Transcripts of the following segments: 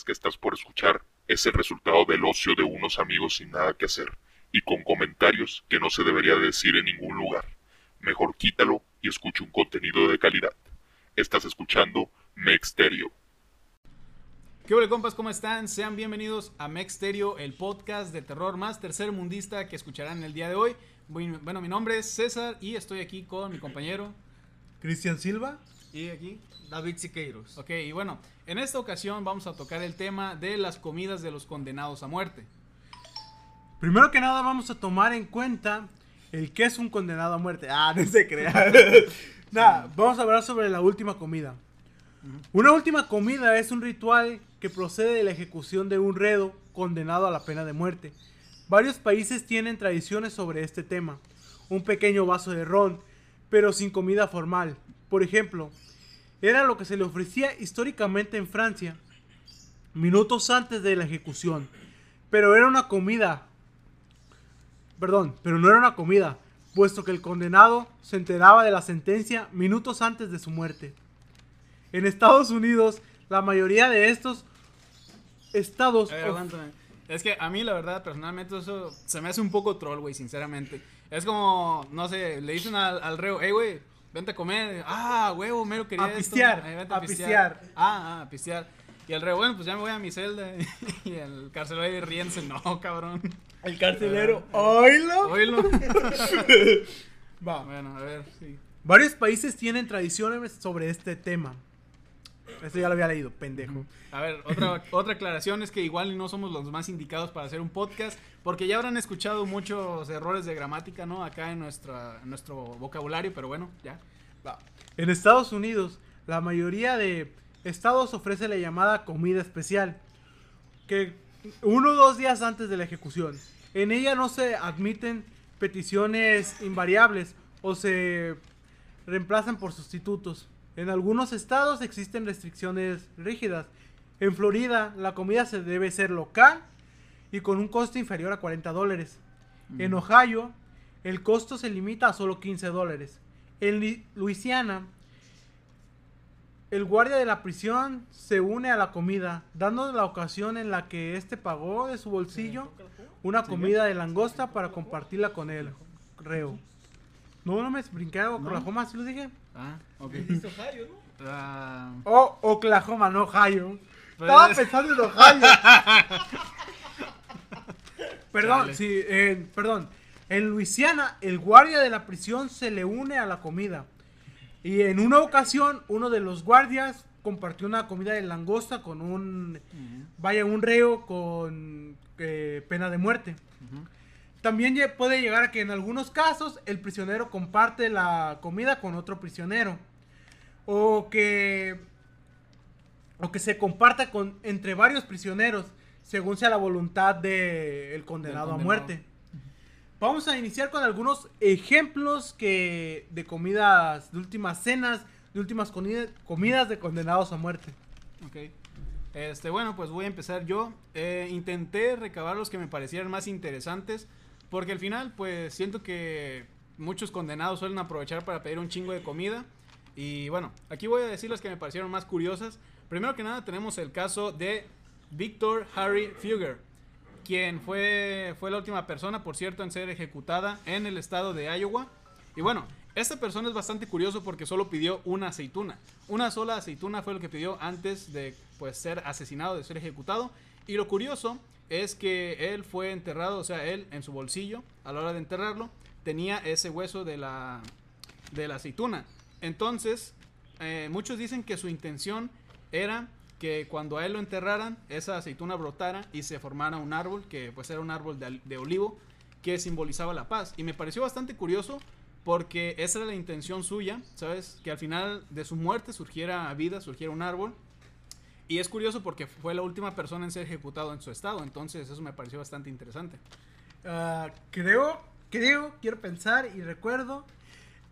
podcast que estás por escuchar es el resultado del ocio de unos amigos sin nada que hacer y con comentarios que no se debería decir en ningún lugar. Mejor quítalo y escucha un contenido de calidad. Estás escuchando Mexterio. ¿Qué hola compas? ¿Cómo están? Sean bienvenidos a Mexterio, el podcast de terror más tercer mundista que escucharán el día de hoy. Bueno, mi nombre es César y estoy aquí con mi compañero Cristian Silva y aquí David Siqueiros. Ok, y bueno, en esta ocasión vamos a tocar el tema de las comidas de los condenados a muerte. Primero que nada vamos a tomar en cuenta el que es un condenado a muerte. Ah, no se crea. nada, vamos a hablar sobre la última comida. Una última comida es un ritual que procede de la ejecución de un redo condenado a la pena de muerte. Varios países tienen tradiciones sobre este tema. Un pequeño vaso de ron, pero sin comida formal. Por ejemplo, era lo que se le ofrecía históricamente en Francia, minutos antes de la ejecución. Pero era una comida. Perdón, pero no era una comida, puesto que el condenado se enteraba de la sentencia minutos antes de su muerte. En Estados Unidos, la mayoría de estos estados... Es que a mí, la verdad, personalmente, eso se me hace un poco troll, güey, sinceramente. Es como, no sé, le dicen al, al reo, hey, güey, vente a comer. Ah, huevo, mero quería a pistear, a, a pistear. Ah, ah, a pistear. Y el reo, bueno, pues ya me voy a mi celda. y el carcelero riéndose, no, cabrón. El carcelero, oílo. Oílo. Va. Bueno, a ver, sí. Varios países tienen tradiciones sobre este tema. Esto ya lo había leído, pendejo. A ver, otra, otra aclaración es que igual no somos los más indicados para hacer un podcast, porque ya habrán escuchado muchos errores de gramática, ¿no? Acá en, nuestra, nuestro vocabulario, pero bueno, ya. En Estados Unidos, la mayoría de estados ofrece la llamada comida especial, que uno o dos días antes de la ejecución. En ella no se admiten peticiones invariables o se reemplazan por sustitutos. En algunos estados existen restricciones rígidas. En Florida, la comida se debe ser local y con un costo inferior a 40 dólares. En Ohio, el costo se limita a solo 15 dólares. En Luisiana, el guardia de la prisión se une a la comida, dando la ocasión en la que éste pagó de su bolsillo una comida de langosta para compartirla con el reo. No, no me brinqué a Oklahoma, ¿sí lo dije? Ah, ok. Ohio, ¿no? Ah, Oh, Oklahoma, no Ohio. Estaba Pues- pensando en Ohio. perdón, sí, eh, perdón. En Luisiana, el guardia de la prisión se le une a la comida. Y en una ocasión, uno de los guardias compartió una comida de langosta con un, vaya, un reo con eh, pena de muerte. También puede llegar a que en algunos casos el prisionero comparte la comida con otro prisionero. O que, o que se comparta con, entre varios prisioneros, según sea la voluntad del condenado a condenado. muerte. Vamos a iniciar con algunos ejemplos que de comidas, de últimas cenas, de últimas comida- comidas de condenados a muerte. Ok. Este, bueno, pues voy a empezar yo. Eh, intenté recabar los que me parecieran más interesantes. Porque al final, pues siento que muchos condenados suelen aprovechar para pedir un chingo de comida. Y bueno, aquí voy a decir las que me parecieron más curiosas. Primero que nada, tenemos el caso de Victor Harry Fugger, quien fue, fue la última persona, por cierto, en ser ejecutada en el estado de Iowa. Y bueno, esta persona es bastante curioso porque solo pidió una aceituna. Una sola aceituna fue lo que pidió antes de pues, ser asesinado, de ser ejecutado. Y lo curioso es que él fue enterrado, o sea, él en su bolsillo, a la hora de enterrarlo, tenía ese hueso de la, de la aceituna. Entonces, eh, muchos dicen que su intención era que cuando a él lo enterraran, esa aceituna brotara y se formara un árbol, que pues era un árbol de, de olivo, que simbolizaba la paz. Y me pareció bastante curioso porque esa era la intención suya, ¿sabes? Que al final de su muerte surgiera vida, surgiera un árbol. Y es curioso porque fue la última persona en ser ejecutado en su estado, entonces eso me pareció bastante interesante. Ah, creo, creo, quiero pensar y recuerdo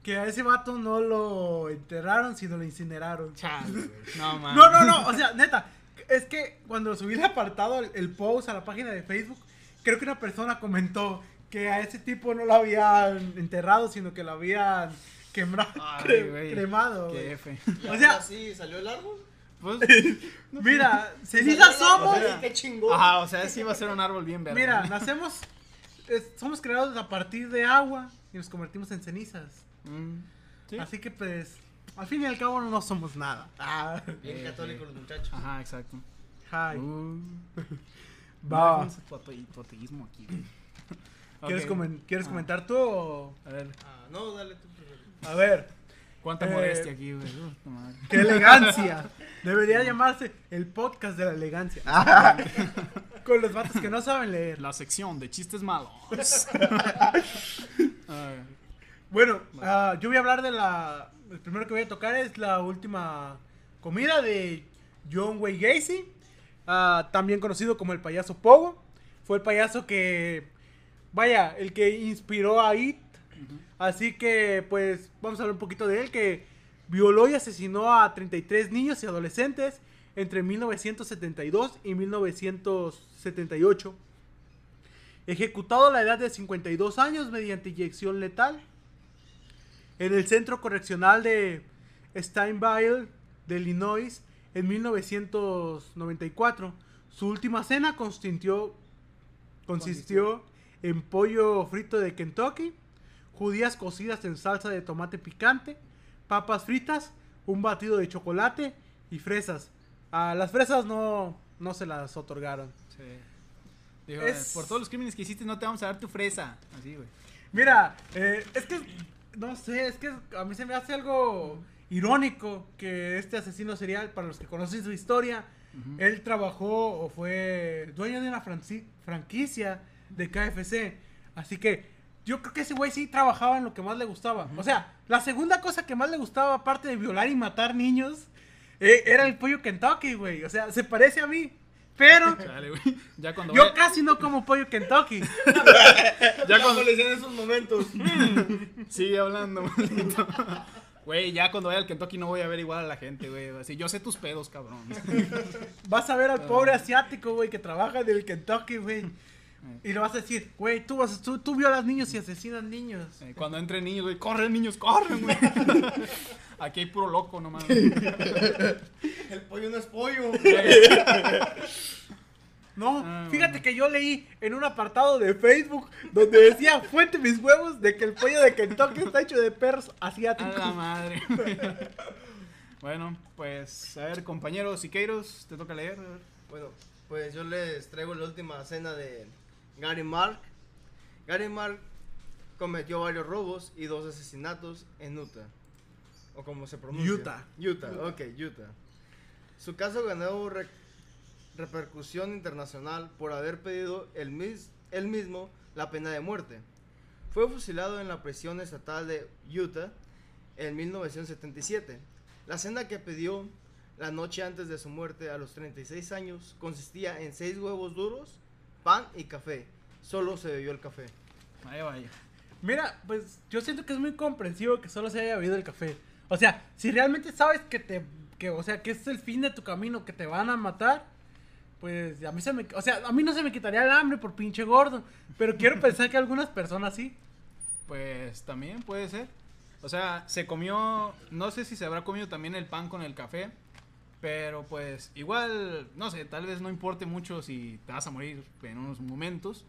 que a ese vato no lo enterraron, sino lo incineraron. Chale, güey. No, man. No, no, no, o sea, neta, es que cuando subí el apartado, el, el post a la página de Facebook, creo que una persona comentó que a ese tipo no lo habían enterrado, sino que lo habían quemado, Ay, cre- güey. cremado. Qué. F. Y O sea- así salió el árbol. Pues, Mira, cenizas somos. O sea, qué chingón. ajá, o sea, sí va a ser un árbol bien verde. Mira, nacemos, es- somos creados a partir de agua y nos convertimos en cenizas. Mm, sí. Así que pues, al fin y al cabo no somos nada. Ah, Bien Eh, católicos los muchachos. Ajá, exacto. hi. Uh, Va. no, tu ate- tu ateísmo aquí. ¿Quieres, Ok. comen- ¿quieres Ah, comentar tú o...? A ver, Ah, no, dale tú primero. A ver, cuánta Eh, modestia aquí, güey. Qué elegancia. Debería llamarse el podcast de la elegancia. Con los vatos que no saben leer. La sección de chistes malos. Bueno, ah, yo voy a hablar de la. El primero que voy a tocar es la última comida de John Wayne Gacy, ah, también conocido como el payaso Pogo. Fue el payaso que, vaya, el que inspiró a It. Así que, pues, vamos a hablar un poquito de él, que violó y asesinó a 33 niños y adolescentes entre 1972 y 1978. Ejecutado a la edad de 52 años mediante inyección letal en el centro correccional de Steinville de Illinois en 1994. Su última cena consistió, consistió en pollo frito de Kentucky, judías cocidas en salsa de tomate picante, papas fritas, un batido de chocolate y fresas. A las fresas no, no se las otorgaron. sí. Dijo, Es- por todos los crímenes que hiciste no te vamos a dar tu fresa. Así, güey. Mira, eh, es que, no sé, es que a mí se me hace algo irónico que este asesino serial, para los que conocen su historia, él trabajó o fue dueño de una franquicia de KFC. Así que yo creo que ese güey sí trabajaba en lo que más le gustaba. O sea, la segunda cosa que más le gustaba, aparte de violar y matar niños, eh, era el pollo Kentucky, güey. O sea, se parece a mí. Pero. Ya cuando yo vaya- casi no como pollo Kentucky. ya cuando le en esos momentos. Sigue hablando, maldito. Güey, ya cuando vaya al Kentucky no voy a ver igual a la gente, güey. Así, yo sé tus pedos, cabrón. Vas a ver al pobre asiático, güey, que trabaja en el Kentucky, güey. Y le vas a decir, güey, tú, vas, tú, tú violas niños y asesinas niños. Eh, Cuando entren niños, güey, corren niños, corren, güey. Aquí hay puro loco nomás. El pollo no es pollo. No, Ah, fíjate bueno. que yo leí en un apartado de Facebook donde decía, fuente mis huevos, de que el pollo de Kentucky está hecho de perros A asiáticos. la madre. bueno, pues, a ver, compañeros Siqueiros, te toca leer. a. Bueno, pues yo les traigo la última cena de Gary Mark. Gary Mark cometió varios robos y dos asesinatos en Utah. O como se pronuncia. Utah. Utah, ok, Utah. Su caso ganó re- repercusión internacional por haber pedido él, mis- él mismo la pena de muerte. Fue fusilado en la prisión estatal de Utah en 1977. La cena que pidió la noche antes de su muerte a los 36 años consistía en 6 huevos duros, pan y café. Solo se bebió el café. Vaya, vaya. Mira, pues yo siento que es muy comprensivo que solo se haya bebido el café. O sea, si realmente sabes que te, que, o sea, que es el fin de tu camino, que te van a matar, pues a mí se me, o sea, a mí no se me quitaría el hambre por pinche gordo, pero quiero pensar que algunas personas sí. Pues también puede ser. O sea, se comió, no sé si se habrá comido también el pan con el café, pero pues igual, no sé, tal vez no importe mucho si te vas a morir en unos momentos.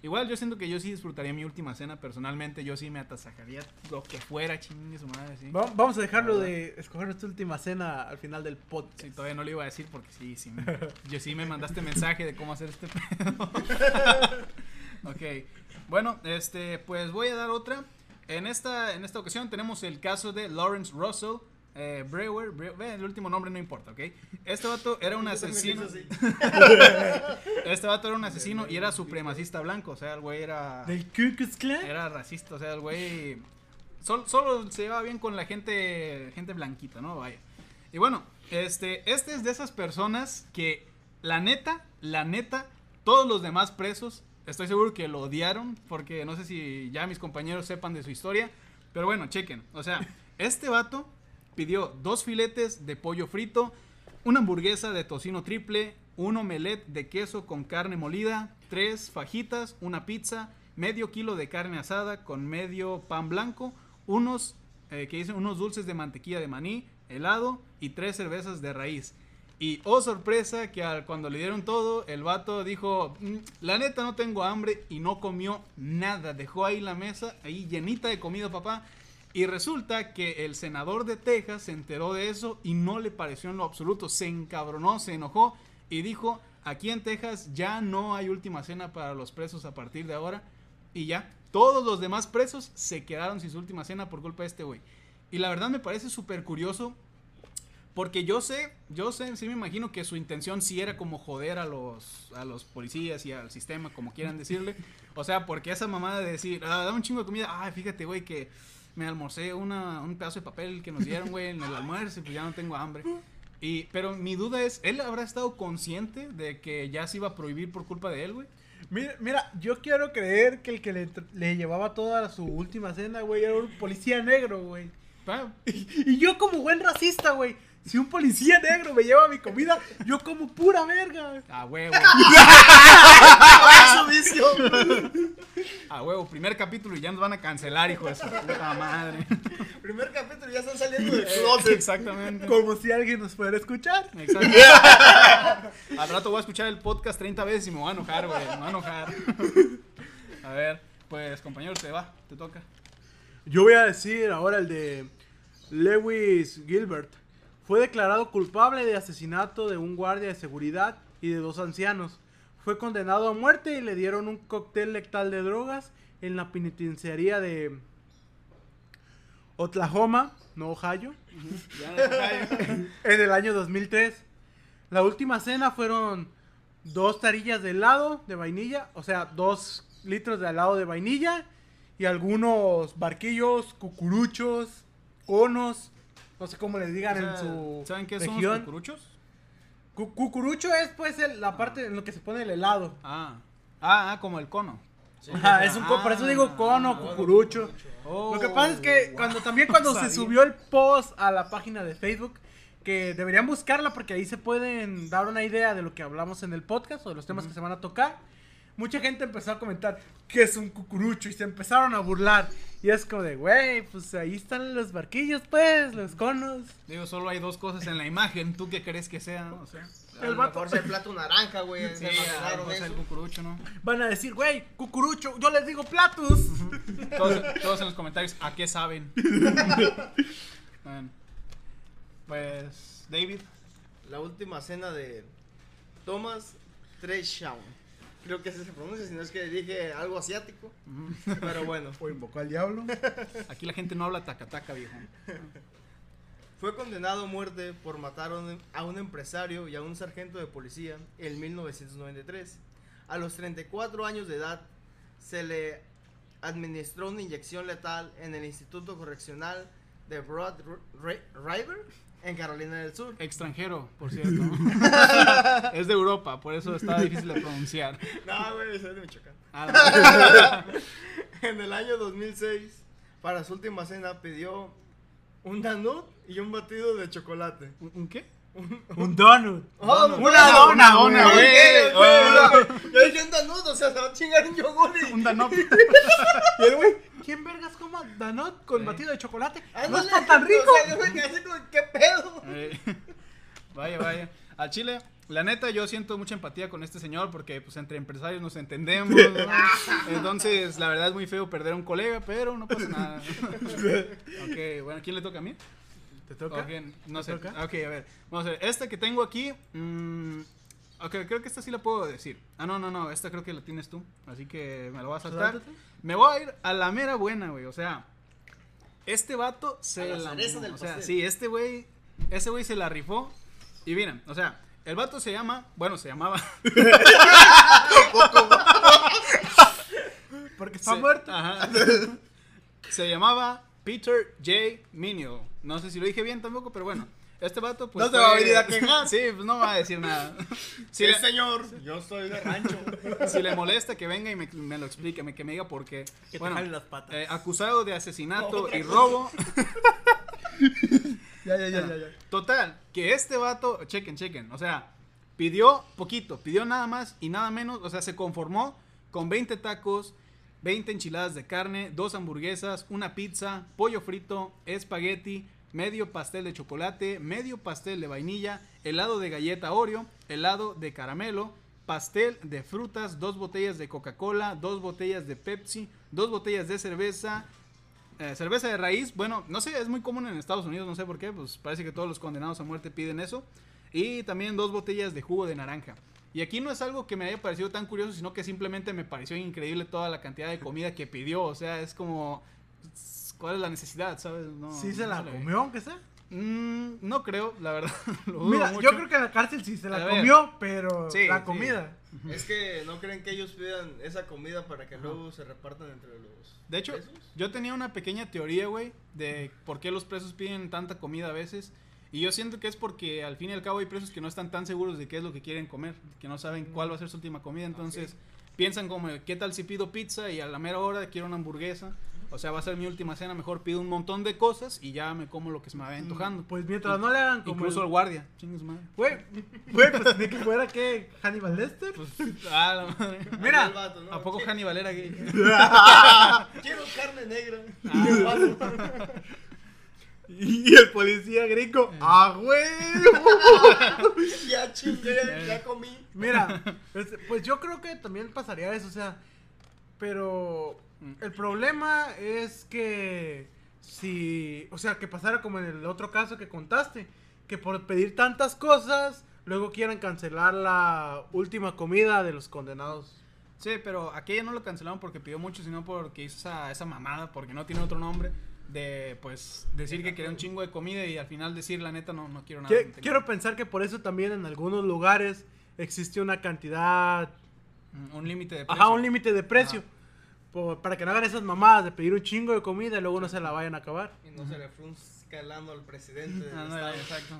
Igual yo siento que yo sí disfrutaría mi última cena personalmente, yo sí me atasajaría lo que fuera, chingue su madre, sí. Va- Vamos a dejarlo de escoger nuestra última cena al final del podcast. Sí, todavía no lo iba a decir porque sí, sí. me- yo sí me mandaste mensaje de cómo hacer este pedo. ok. Bueno, este, pues voy a dar otra. En esta, en esta ocasión tenemos el caso de Lawrence Russell. Eh, Brewer, Bre- ve, el último nombre no importa, ¿ok? Este vato era un asesino. Este vato era un asesino y era supremacista blanco, o sea, el güey era ¿Del Ku Klux Klan? era racista, o sea, el güey sol- solo se llevaba bien con la gente gente blanquita, ¿no? Vaya. Y bueno, este este es de esas personas que la neta, la neta, todos los demás presos estoy seguro que lo odiaron porque no sé si ya mis compañeros sepan de su historia, pero bueno, chequen, o sea, este vato pidió dos filetes de pollo frito, una hamburguesa de tocino triple, un omelette de queso con carne molida, tres fajitas, una pizza, medio kilo de carne asada con medio pan blanco, unos, eh, que dicen, unos dulces de mantequilla de maní, helado y tres cervezas de raíz. Y oh sorpresa que al- cuando le dieron todo, el vato dijo, "Mm, la neta no tengo hambre y no comió nada. Dejó ahí la mesa, ahí llenita de comida papá. Y resulta que el senador de Texas se enteró de eso y no le pareció en lo absoluto. Se encabronó, se enojó y dijo, aquí en Texas ya no hay última cena para los presos a partir de ahora. Y ya, todos los demás presos se quedaron sin su última cena por culpa de este güey. Y la verdad me parece súper curioso porque yo sé, yo sé, sí me imagino que su intención sí era como joder a los, a los policías y al sistema, como quieran decirle. O sea, porque esa mamada de decir, ah, dame un chingo de comida, ah, fíjate, güey, que me almorcé una, un pedazo de papel que nos dieron, güey, en el almuerzo y pues ya no tengo hambre. Y, pero mi duda es, ¿él habrá estado consciente de que ya se iba a prohibir por culpa de él, güey? Mira, mira, yo quiero creer que el que le, llevaba toda su última cena, güey, era un policía negro, güey. Ah, Y yo como buen racista, güey, si un policía negro me lleva mi comida, yo como pura verga. A huevo, ¡Ah, vicio! a huevo, primer capítulo y ya nos van a cancelar, hijo de su puta madre. Primer capítulo, ya están saliendo del closet. Exactamente. Como si alguien nos fuera a escuchar. Exacto. Al rato voy a escuchar el podcast 30 veces y me voy a enojar, güey. Me voy a enojar. A ver, pues compañero, te va, te toca. Yo voy a decir ahora el de Lewis Gilbert. Fue declarado culpable de asesinato de un guardia de seguridad y de dos ancianos. Fue condenado a muerte y le dieron un cóctel letal de drogas en la penitenciaría de Oklahoma, no Ohio, en el año 2003. La última cena fueron dos tarillas de helado de vainilla, o sea, dos litros de helado de vainilla y algunos barquillos, cucuruchos, conos, no sé cómo les digan O sea, en su ¿Saben qué son los región. cucuruchos? Cu- cucurucho es pues el- la parte en lo que se pone el helado. Ah. ah, ah, como el cono. Ajá, es un co- por eso digo cono, Ah, cucurucho. Oh, Lo que pasa es que wow. cuando también cuando se subió el post a la página de Facebook, que deberían buscarla porque ahí se pueden dar una idea de lo que hablamos en el podcast o de los temas que se van a tocar. Mucha gente empezó a comentar que es un cucurucho y se empezaron a burlar. Y es como de, güey, pues ahí están los barquillos, pues, los conos. Digo, solo hay dos cosas en la imagen. ¿Tú qué crees que sea? O sea, A lo mejor se plato naranja, güey. sí, se el cucurucho, ¿no? Van a decir, güey, cucurucho, yo les digo platos. Todos, todos en los comentarios, ¿a qué saben? Bueno, pues, David. La última cena de Thomas Treshawn. Creo que así se pronuncia, si no es que dije algo asiático. Pero bueno. O invocó al diablo. Aquí la gente no habla tacataca, viejo. Fue condenado a muerte por matar a un, empresario y a un sargento de policía en 1993. A los 34 años de edad se le administró una inyección letal en el Instituto Correccional de Broad Ri- River en Carolina del Sur. Extranjero, por cierto. es de Europa, por eso está difícil de pronunciar. No, güey, soy de Michoacán. Ah, no. En el año 2006, para su última cena, pidió un danut y un batido de chocolate. ¿Un- ¿Un qué? Un donut. Oh, Una dona, dona, güey. güey. Yo dije un danut, o sea, se va a chingar un yogur. y- Un. Y el güey, ¿quién vergas coma donut con Sí. batido de chocolate? No está tan rico. O sea, yo me quedé así como, ¿qué pedo? Eh, vaya, vaya. Al Chile, la neta, yo siento mucha empatía con este señor porque, pues, entre empresarios nos entendemos. ¿no? Entonces, la verdad es muy feo perder a un colega, pero no pasa nada. ok, bueno, ¿quién le toca a mí? ¿Te toca? No ¿Te sé. toca? Ok, a ver. Vamos a ver. Esta que tengo aquí. mm, ok, creo que esta sí la puedo decir. Ah, no, no, no. Esta creo que la tienes tú. Así que me la voy a saltar. Me voy a ir a la mera buena, güey. O sea, este vato se A la la. del o sea, pastel. sí, este güey. Ese güey se la rifó. Y miren, o sea, el vato se llama. Bueno, se llamaba. Porque está se- muerto. Ajá. se llamaba Peter J. Minion. No sé si lo dije bien tampoco, pero bueno. Este vato, pues. No se va a venir a quejar. Sí, pues no va a decir nada. Si, le, señor, yo soy de rancho. si le molesta que venga y me, me lo explique, me- que me diga por qué. Que bueno, te las patas. eh, acusado de asesinato y robo. ya, ya, ya, ya, ya. Total, que este vato, chequen, chequen, o sea, pidió poquito, pidió nada más y nada menos, o sea, se conformó con 20 tacos, 20 enchiladas de carne, dos hamburguesas, una pizza, pollo frito, espagueti, medio pastel de chocolate, medio pastel de vainilla, helado de galleta Oreo, helado de caramelo, pastel de frutas, dos botellas de Coca-Cola, dos botellas de Pepsi, dos botellas de cerveza, eh, cerveza de raíz. Bueno, no sé, es muy común en Estados Unidos, no sé por qué, pues parece que todos los condenados a muerte piden eso. Y también dos botellas de jugo de naranja. Y aquí no es algo que me haya parecido tan curioso, sino que simplemente me pareció increíble toda la cantidad de comida que pidió. O sea, es como... ¿Cuál es la necesidad, sabes? No, ¿Sí se no la le- comió, aunque sea? Mm, no creo, la verdad. lo Mira, mucho. yo creo que en la cárcel sí se A la ver. comió, pero Sí, la sí. comida. Es que no creen que ellos pidan esa comida para que luego se repartan entre los. De hecho, presos? yo tenía una pequeña teoría, güey, de por qué los presos piden tanta comida a veces. Y yo siento que es porque al fin y al cabo hay presos que no están tan seguros de qué es lo que quieren comer, que no saben cuál va a ser su última comida. Entonces piensan como, ¿qué tal si pido pizza y a la mera hora quiero una hamburguesa? O sea, va a ser mi última cena, mejor pido un montón de cosas y ya me como lo que se me vaya antojando. Pues mientras no le hagan como Incluso el el... guardia, chingue su madre. Güey, güey, pues ni que fuera que Hannibal Lester. Pues, ah, la madre. Mira, vato, ¿no? ¿A poco Quiero- Hannibal era gay? Quiero carne negra. Ah. Y el policía gringo, Eh. ¡ah, güey! ya chingue, ya, ya comí. Mira, este, pues yo creo que también pasaría eso, o sea, pero Mm. el problema es que si, o sea, que pasara como en el otro caso que contaste, que por pedir tantas cosas, luego quieran cancelar la última comida de los condenados. Sí, pero aquella no lo cancelaron porque pidió mucho, sino porque hizo esa, esa mamada, porque no tiene otro nombre, de pues decir que quería un chingo de comida y al final decir la neta no, no quiero nada. No tengo". quiero pensar que por eso también en algunos lugares existe una cantidad, Mm, un límite de precio. ajá, un límite de precio. por- para que no hagan esas mamadas de pedir un chingo de comida y luego no se la vayan a acabar. Y no se le frunzca el al presidente del Ándale, estado. exacto.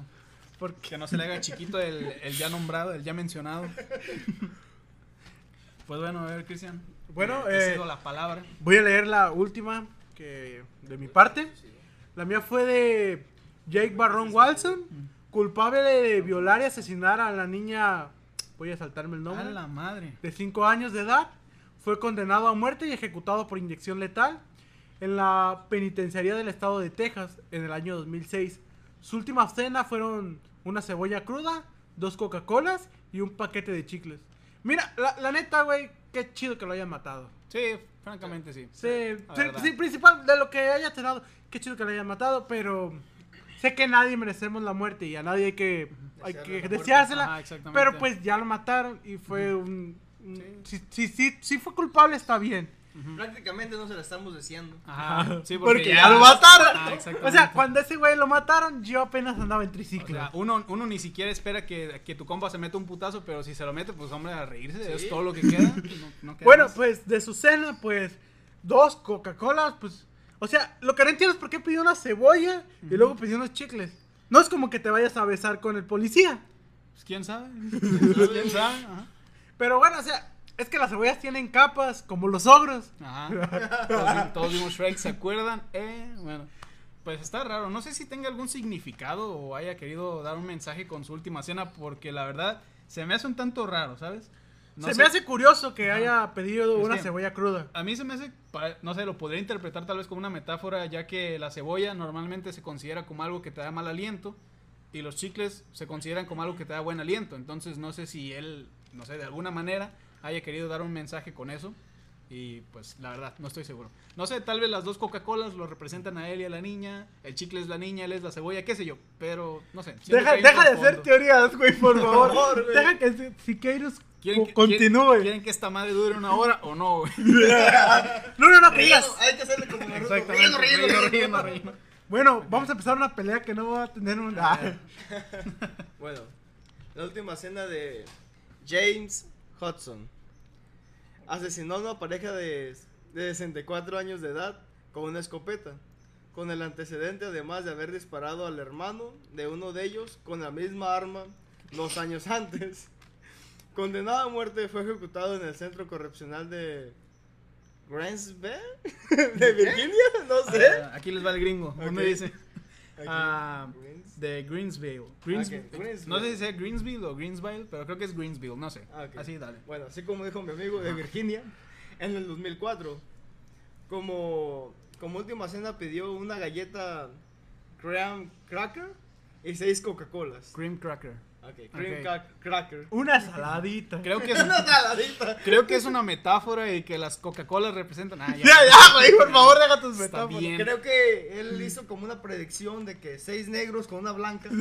Porque Que no se le haga chiquito el, el ya nombrado, el ya mencionado. Pues bueno, a ver, Cristian. Bueno, eh, la palabra. Voy a leer la última que de mi parte. La mía fue de Jake Barron Walson, culpable de violar y asesinar a la niña, voy a saltarme el A nombre, la madre. de 5 años de edad. Fue condenado a muerte y ejecutado por inyección letal en la penitenciaría del estado de Texas en el año 2006. Su última cena fueron una cebolla cruda, dos Coca-Colas y un paquete de chicles. Mira, la, la neta, güey, qué chido que lo hayan matado. Sí, francamente sí. Sí, sí, principal de lo que haya cenado. Qué chido que lo hayan matado, pero sé que nadie merecemos la muerte y a nadie hay que, hay que deseársela. Ajá, pero pues ya lo mataron y fue un... un- Sí. si, si, si, si fue culpable está bien. Prácticamente no se la estamos deseando. Ajá, sí, Porque, porque, ya, lo mataron. Ah, o sea, cuando ese güey lo mataron, yo apenas andaba en O triciclo. sea, uno, uno ni siquiera espera que, que tu compa se meta un putazo, pero si se lo mete, pues hombre, a reírse, Sí. es todo lo que queda. No, no queda bueno, más. pues de su cena, pues dos Coca-Colas, pues... O sea, lo que no entiendo es por qué pidió una cebolla y luego pidió unos chicles. No es como que te vayas a besar con el policía. Pues, quién sabe. Pues, quién sabe. Ajá. Pero bueno, o sea, es que las cebollas tienen capas, como los ogros. Ajá. Todos, vi- todos vimos Shrek, ¿se acuerdan? Eh, bueno. Pues está raro. No sé si tenga algún significado o haya querido dar un mensaje con su última cena, porque la verdad se me hace un tanto raro, ¿sabes? No Se sé. me hace curioso que Ajá. haya pedido Es una que- cebolla cruda. A mí se me hace, no sé, lo podría interpretar tal vez como una metáfora, ya que la cebolla normalmente se considera como algo que te da mal aliento y los chicles se consideran como algo que te da buen aliento. Entonces no sé si él, no sé, de alguna manera haya querido dar un mensaje con eso y pues la verdad, no estoy seguro. No sé, tal vez las dos Coca-Colas lo representan a él y a la niña, el chicle es la niña, él es la cebolla, qué sé yo, pero no sé. Deja, deja de hacer teorías, güey, por favor. favor, güey. deja que Si- Siqueiros ¿Quieren que- continúe. ¿quieren, quieren que esta madre dure una hora o no, güey? No, no, no, que digas. Hay que hacerle como Naruto. Exactamente. Relleno, relleno. relleno. Bueno, vamos a empezar una pelea que no va a tener un... Ah. Bueno, la última cena de James Hudson. Asesinó a una pareja de, de 64 años de edad con una escopeta, con el antecedente además de haber disparado al hermano de uno de ellos con la misma arma dos años antes. Condenado a muerte, fue ejecutado en el centro correccional de Grantsville, de Virginia, no sé. Ah, Aquí les va el gringo. ¿Dónde Ok. dice? Ah, de Greensville. Greensville. No sé si sea Greensville o Greensville, pero creo que es Greensville, no sé. Ah, ok. Así, dale. Bueno, así como dijo mi amigo de Virginia, en el 2004, como, como última cena pidió una galleta Graham Cracker y seis Coca-Colas. Cream Cracker. Ok, cream Ok. cracker. Una saladita. Creo que es, Una saladita. creo que es una metáfora y que las Coca-Cola representan. Ah, ya. Ya, ya, güey, por favor, deja tus Está metáforas. bien. Creo que él hizo como una predicción de que seis negros con una blanca.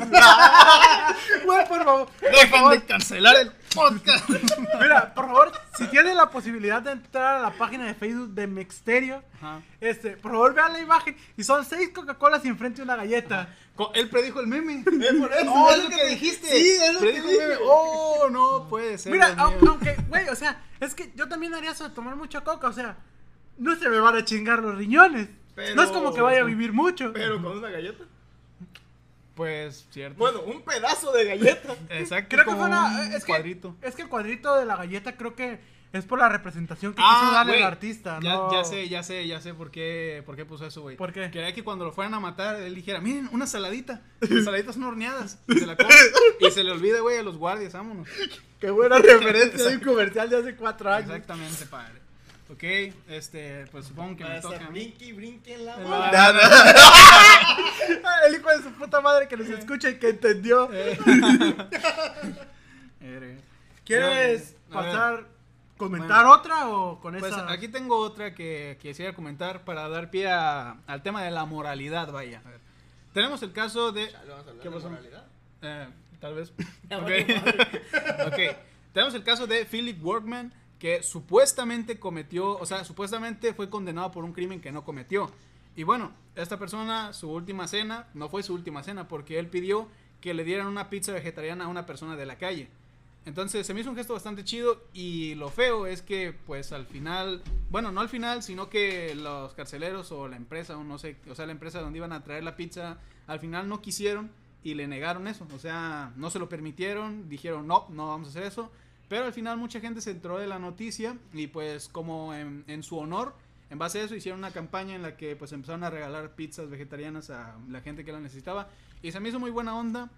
Güey, por favor. Dejen de cancelar el podcast. Mira, por favor, si tienen la posibilidad de entrar a la página de Facebook de Mexterio, Ajá. este, por favor vean la imagen. Y son seis Coca-Colas y enfrente una galleta. Co- Él predijo el meme. Es por eso, Oh, es es lo que que te- dijiste. Sí, es lo que Predijo el dije. meme. Oh, no puede ser. Mira, aunque, güey, o sea, es que yo también haría eso de tomar mucha coca, o sea, no se me van a chingar los riñones. Pero- No es como que vaya a vivir mucho. Pero con una galleta. Pues, cierto. Bueno, un pedazo de galleta. exacto. creo que fue una. un Es que, cuadrito. es que el cuadrito de la galleta creo que es por la representación que Ah, quiso darle güey, el artista. Ya, no- ya sé, ya sé, ya sé por qué, por qué puso eso, güey. ¿Por qué? Quería que cuando lo fueran a matar, él dijera, miren, una saladita. Las saladitas son horneadas. Y se la come. y se le olvida, güey, a los guardias, vámonos. Qué buena referencia de un comercial de hace cuatro años. Exactamente, padre. Ok, este, pues supongo que Va me toca. brinqui, brinqui en la. El hijo de su puta madre que nos escucha y que entendió. eh. ¿Quieres pasar, comentar otra o con Pues esa? aquí tengo otra que quisiera comentar para dar pie a- al tema de la moralidad, vaya. A ver. Tenemos el caso de... ¿Qué pasó? moralidad. Eh, tal vez. Ok. Tenemos el caso de Philip Workman, que supuestamente cometió, o sea, supuestamente fue condenado por un crimen que no cometió. Y bueno, esta persona, su última cena, no fue su última cena, porque él pidió que le dieran una pizza vegetariana a una persona de la calle. Entonces se me hizo un gesto bastante chido y lo feo es que pues al final, bueno, no al final, sino que los carceleros o la empresa o no sé, o sea, la empresa donde iban a traer la pizza, al final no quisieron y le negaron eso, o sea, no se lo permitieron, dijeron no, no vamos a hacer eso, pero al final mucha gente se enteró de la noticia y pues como en, su honor, en base a eso hicieron una campaña en la que pues empezaron a regalar pizzas vegetarianas a la gente que la necesitaba y se me hizo muy buena onda.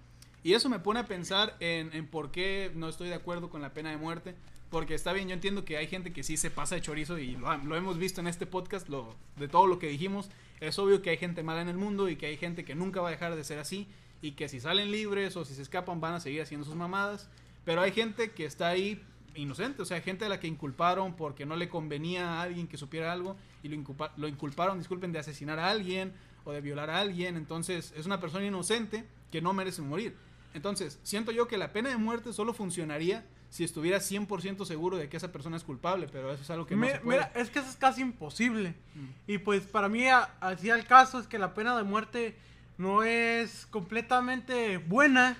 Y eso me pone a pensar en, en por qué no estoy de acuerdo con la pena de muerte. Porque está bien, yo entiendo que hay gente que sí se pasa de chorizo y lo, lo hemos visto en este podcast, lo, de todo lo que dijimos. Es obvio que hay gente mala en el mundo y que hay gente que nunca va a dejar de ser así. Y que si salen libres o si se escapan van a seguir haciendo sus mamadas. Pero hay gente que está ahí inocente, o sea, gente a la que inculparon porque no le convenía a alguien que supiera algo y lo, inculpa- lo inculparon, disculpen, de asesinar a alguien o de violar a alguien. Entonces es una persona inocente que no merece morir. Entonces, siento yo que la pena de muerte solo funcionaría si estuviera 100% seguro de que esa persona es culpable, pero eso es algo que no mira, se puede. mira, es que eso es casi imposible. Mm. Y pues para mí, así el caso es que la pena de muerte no es completamente buena,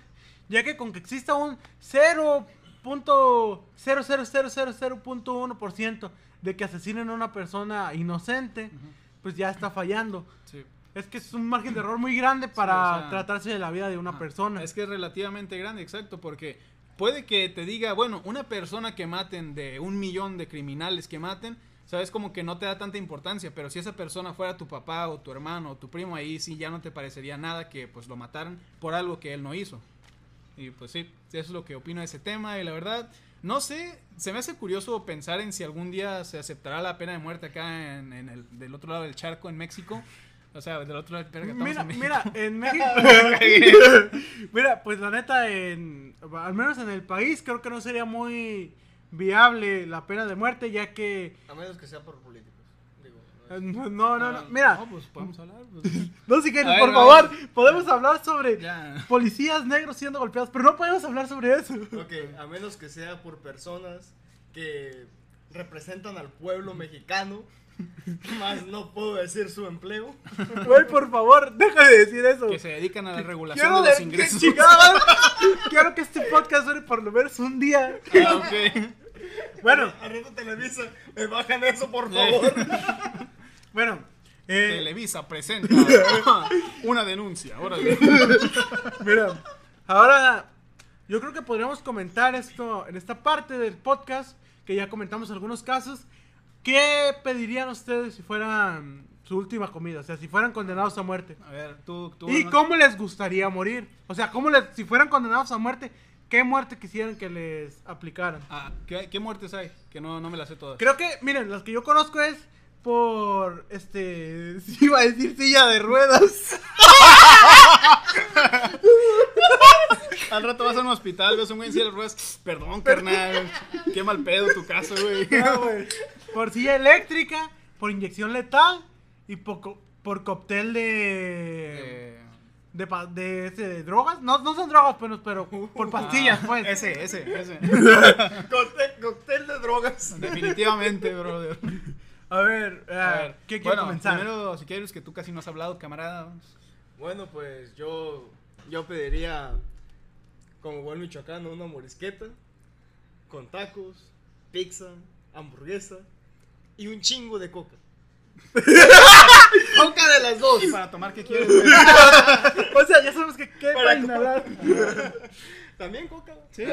ya que con que exista un 0.00000.1% de que asesinen a una persona inocente, pues ya está fallando. Sí. Es que es un margen de error muy grande para o sea, tratarse de la vida de una persona. Es que es relativamente grande, exacto, porque puede que te diga, bueno, una persona que maten de un millón de criminales que maten, sabes como que no te da tanta importancia, pero si esa persona fuera tu papá o tu hermano o tu primo, ahí sí ya no te parecería nada que pues lo mataran por algo que él no hizo. Y pues sí, eso es lo que opino de ese tema y la verdad, no sé, se me hace curioso pensar en si algún día se aceptará la pena de muerte acá en, en el del otro lado del charco en México. O sea, del otro lado del Mira, en México. mira, en México. mira, pues la neta, en, al menos en el país, creo que no sería muy viable la pena de muerte, ya que. A menos que sea por políticos. No No, no, no, Ah, mira, No, pues podemos hablar. pues. no si quieres, ver, por favor, podemos hablar sobre ya. policías negros siendo golpeados, pero no podemos hablar sobre eso. Ok, a menos que sea por personas que representan al pueblo mexicano. Más no puedo decir su empleo. Güey, por favor, deja de decir eso. Que se dedican a la regulación Quiero, de los ingresos. que quiero que este podcast dure por lo menos un día. Ah, ok. Bueno, A rato Televisa, me bajan eso, por favor. bueno. eh, Televisa presenta una denuncia. Órale. Mira, ahora yo creo que podríamos comentar esto en esta parte del podcast, que ya comentamos algunos casos. ¿Qué pedirían ustedes si fueran su última comida? O sea, si fueran condenados a muerte. A ver, tú. tú ¿Y no- cómo les gustaría morir? O sea, ¿cómo les, si fueran condenados a muerte, qué muerte quisieran que les aplicaran? Ah, ¿qué, qué muertes hay? Que no, no me las sé todas. Creo que, miren, las que yo conozco es por, este, sí iba a decir silla de ruedas. Al rato vas a un hospital, ves un güey en silla de ruedas. Perdón, carnal. Qué mal pedo tu caso, güey. Por silla eléctrica, por inyección letal y por, por cóctel de. Eh, De, de, ese, de drogas. No, no son drogas, pero, pero por pastillas, ah, pues. Ese, ese, ese. Cóctel, cóctel de drogas. Definitivamente, brother. A ver, eh, A ver, ¿qué quiere bueno, comenzar? Primero, si quieres que tú casi no has hablado, camarada. Bueno, pues yo, yo pediría, como buen michoacano, una morisqueta con tacos, pizza, hamburguesa y un chingo de coca. coca de las dos. ¿Y para tomar qué quieres? O sea, ya sabemos que qué Para inhalar. También coca. Sí,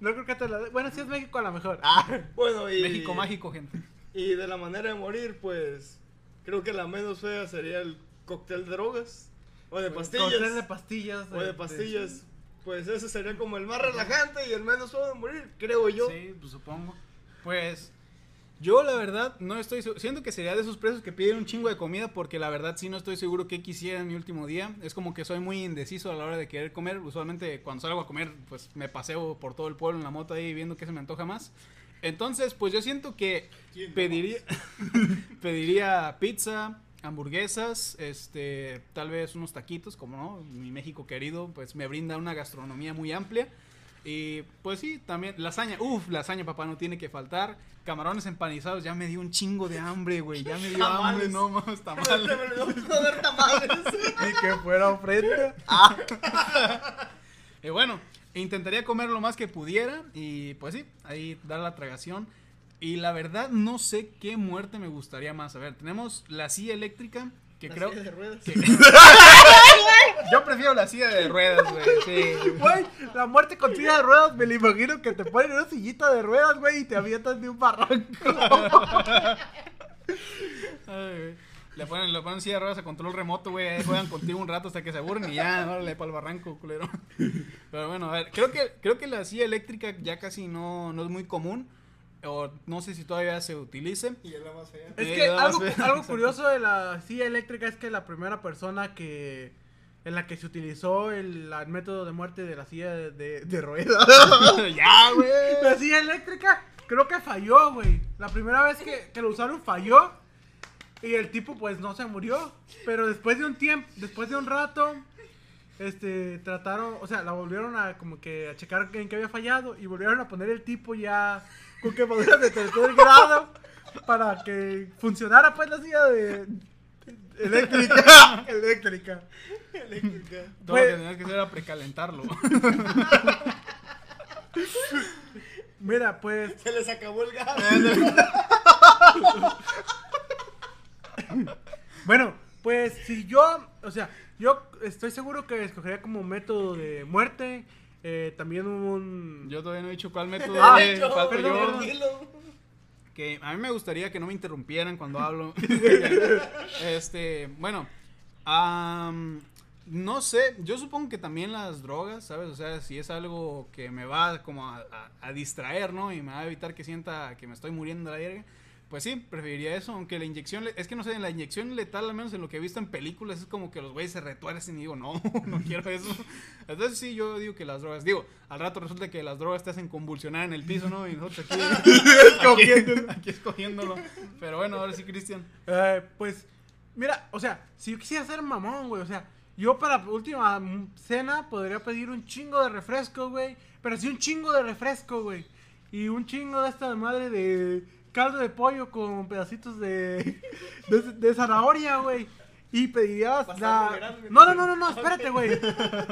No creo que te la. Bueno, si es México, a lo mejor. Ah. Bueno, y, México mágico, gente. Y de la manera de morir, pues creo que la menos fea sería el cóctel de drogas o de pastillas. Cóctel de pastillas. o de pastillas. Pues ese sería como el más relajante y el menos feo de morir, creo yo. Sí, pues supongo. Pues yo la verdad no estoy. Siento que sería de esos presos que piden un chingo de comida porque la verdad sí no estoy seguro qué quisiera en mi último día. Es como que soy muy indeciso a la hora de querer comer. Usualmente cuando salgo a comer pues me paseo por todo el pueblo en la moto ahí viendo qué se me antoja más. Entonces pues yo siento que pediría, pediría pizza, hamburguesas, este, tal vez unos taquitos, como no, mi México querido, pues me brinda una gastronomía muy amplia. Y pues sí, también lasaña, uff, lasaña papá no tiene que faltar. Camarones empanizados, ya me dio un chingo de hambre, güey, ya me dio hambre, no más, tamales. tamales. Y que fuera ofrenda. Y bueno, intentaría comer lo más que pudiera y pues sí, ahí dar la tragación. Y la verdad no sé qué muerte me gustaría más. A ver, tenemos la silla eléctrica, que La creo... silla de ruedas. que- Yo prefiero la silla de ruedas, güey, sí. Güey, la muerte con silla de ruedas, me la imagino que te ponen en una sillita de ruedas, güey, y te avientas de un barranco. Ay, güey. Le ponen, le ponen silla de ruedas a control remoto, güey. ahí Juegan contigo un rato hasta que se aburren y ya, órale, para el barranco, culero. Pero bueno, a ver, creo que, creo que la silla eléctrica ya casi no, no es muy común. O no sé si todavía se utilice. Y es la más fea. Es que algo, curioso de la silla eléctrica es que la primera persona que en la que se utilizó el, el método de muerte de la silla de, de, de ruedas. ya, güey. la silla eléctrica creo que falló, güey. La primera vez que, que lo usaron falló y el tipo pues no se murió. Pero después de un tiempo, después de un rato, este, trataron, o sea, la volvieron a como que a checar en qué había fallado y volvieron a poner el tipo ya con quemaduras de tercer grado para que funcionara pues la silla de eléctrica. eléctrica. Eléctrica. Todo lo que tenías que hacer era precalentarlo. Mira, pues Se les acabó el gas. Bueno, pues si yo, o sea, yo estoy seguro que escogería como método de muerte eh, también un... Yo todavía no he dicho cuál método. Ah, eh, yo, falto perdón, yo. perdón. Tranquilo. Que a mí me gustaría que no me interrumpieran cuando hablo. este, bueno, am, no sé, yo supongo que también las drogas, ¿sabes? O sea, si es algo que me va como a, a- a distraer, ¿no? Y me va a evitar que sienta que me estoy muriendo de la verga. Pues sí, preferiría eso, aunque la inyección, le- es que no sé, la inyección letal, al menos en lo que he visto en películas, es como que los güeyes se retuercen y digo, no, no quiero eso. Entonces sí, yo digo que las drogas, digo, al rato resulta que las drogas te hacen convulsionar en el piso, ¿no? Y nosotros aquí, aquí, aquí escogiéndolo. Pero bueno, ahora sí, Cristian. Eh, pues, mira, o sea, si yo quisiera ser mamón, güey, o sea, yo para la última cena podría pedir un chingo de refresco, güey, pero sí un chingo de refresco, güey, y un chingo de esta madre de caldo de pollo con pedacitos de, de, de zanahoria, güey. Y pediría Bastante la... No, no, no, no, no, espérate, güey.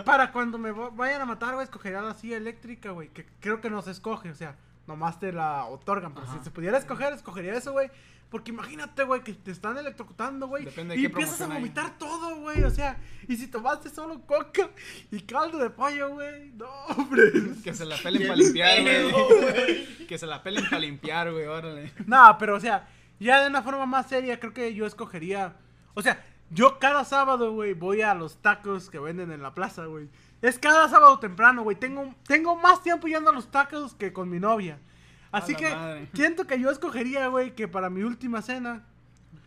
Para cuando me va- vayan a matar, güey, escogería la silla eléctrica, güey. Que creo que no se escoge, o sea, nomás te la otorgan. Pero Ajá. si se pudiera escoger, escogería eso, güey. Porque imagínate, güey, que te están electrocutando, güey. Depende de Y qué empiezas a hay. vomitar todo, güey. O sea, y si tomaste solo coca y caldo de pollo, güey. No, hombre. Que se la pelen para limpiar, güey. Que se la pelen para limpiar, güey, órale. No, pero o sea, ya de una forma más seria, creo que yo escogería. O sea, yo cada sábado, güey, voy a los tacos que venden en la plaza, güey. Es cada sábado temprano, güey. Tengo, tengo más tiempo yendo a los tacos que con mi novia. Así que madre. siento que yo escogería, güey, que para mi última cena.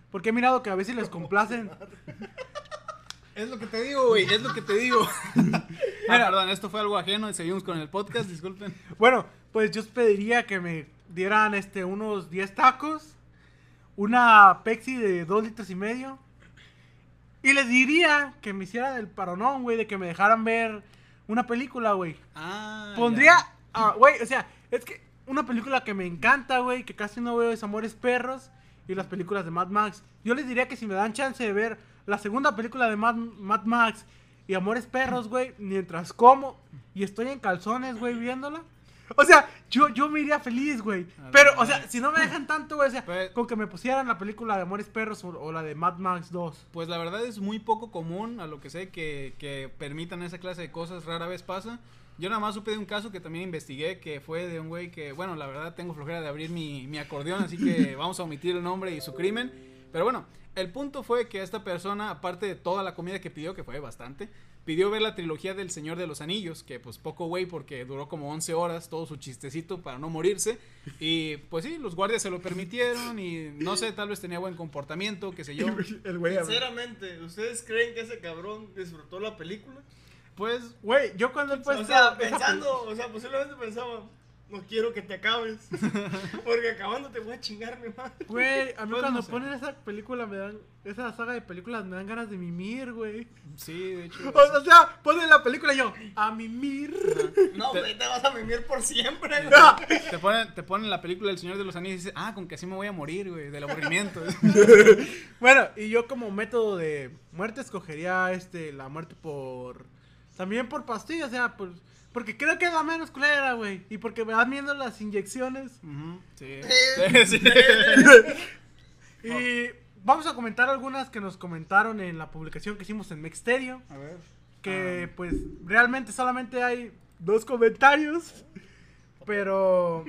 Porque he mirado que a veces les complacen. Es lo que te digo, güey, es lo que te digo. Ah, perdón, esto fue algo ajeno y seguimos con el podcast, disculpen. Bueno, pues yo pediría que me dieran este unos 10 tacos, una Pepsi de 2 litros y medio. Y les diría que me hicieran el paronón, güey, de que me dejaran ver una película, güey. Ah, Pondría, ah, güey, o sea, es que una película que me encanta, güey, que casi no veo es Amores Perros y las películas de Mad Max. Yo les diría que si me dan chance de ver la segunda película de Mad, Mad Max y Amores Perros, güey, mientras como y estoy en calzones, güey, viéndola. O sea, yo, yo me iría feliz, güey. Pero, o sea, si no me dejan tanto, güey, o sea, Pues- con que me pusieran la película de Amores Perros o, o la de Mad Max 2. Pues la verdad es muy poco común, a lo que sé, que, que permitan esa clase de cosas, rara vez pasa. Yo nada más supe de un caso que también investigué, que fue de un güey que, bueno, la verdad tengo flojera de abrir mi, mi acordeón, así que vamos a omitir el nombre y su crimen. Pero bueno, el punto fue que esta persona, aparte de toda la comida que pidió, que fue bastante, pidió ver la trilogía del Señor de los Anillos, que pues poco güey porque duró como 11 horas, todo su chistecito para no morirse. Y pues sí, los guardias se lo permitieron y no sé, tal vez tenía buen comportamiento, qué sé yo. El güey, Sinceramente, ¿ustedes creen que ese cabrón disfrutó la película? Pues Güey, yo cuando he puesto o sea, pensando, o sea, posiblemente pensaba, no quiero que te acabes. Porque acabando te voy a chingar mi madre. Güey, a mí Pues, cuando no sé. ponen esa película me dan, esa saga de películas me dan ganas de mimir, güey. sí, de hecho. O, o sea, ponen la película y yo, a mimir. No, güey, te vas a mimir por siempre. Te ponen, te ponen la película del Señor de los Anillos y dices, ah, con que así me voy a morir, güey, del aburrimiento. Bueno, y yo como método de muerte escogería este, la muerte por, también por pastillas, o sea, por, porque creo que es la menos culera, güey. Y porque me dan miedo las inyecciones. Sí. Eh, Sí, sí. Y vamos a comentar algunas que nos comentaron en la publicación que hicimos en Mexterio. A ver. Que pues realmente solamente hay dos comentarios. Pero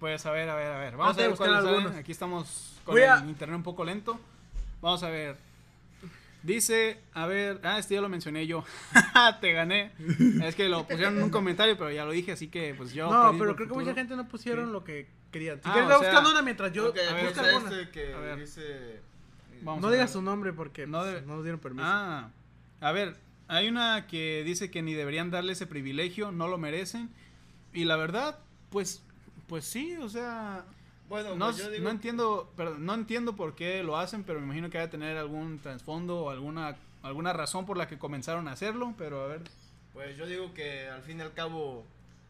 Pues a ver, a ver, a ver. Vamos a ver salen. algunos. Aquí estamos con el internet un poco lento. Vamos a ver. Dice, a ver, ah, este ya lo mencioné yo. Te gané. Es que lo pusieron en un comentario, pero ya lo dije, así que pues yo. no, pero creo que mucha gente no pusieron Sí. lo que querían. Si Ah, quieres, o sea- buscando una mientras yo a ver, alguna. este que A ver. dice... Vamos No digas su nombre porque No pues, debe- no nos dieron permiso. Ah, a ver, hay una que dice que ni deberían darle ese privilegio, no lo merecen. Y la verdad, pues, pues sí, o sea, Bueno, no, pues yo digo... no entiendo, perdón, no entiendo por qué lo hacen, pero me imagino que debe tener algún trasfondo o alguna, alguna razón por la que comenzaron a hacerlo, pero a ver. Pues yo digo que al fin y al cabo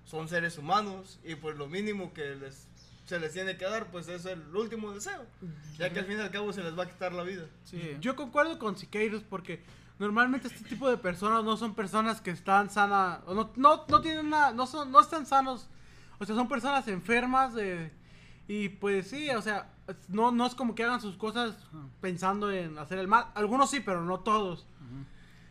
son seres humanos y pues lo mínimo que les se les tiene que dar pues es el último deseo. Ya que al fin y al cabo se les va a quitar la vida. Sí. Yo concuerdo con Siqueiros porque normalmente este tipo de personas no son personas que están sanas, no, no, no tienen una, no son, no están sanos, o sea, son personas enfermas de, y pues sí, o sea, no, no es como que hagan sus cosas pensando en hacer el mal, algunos sí, pero no todos.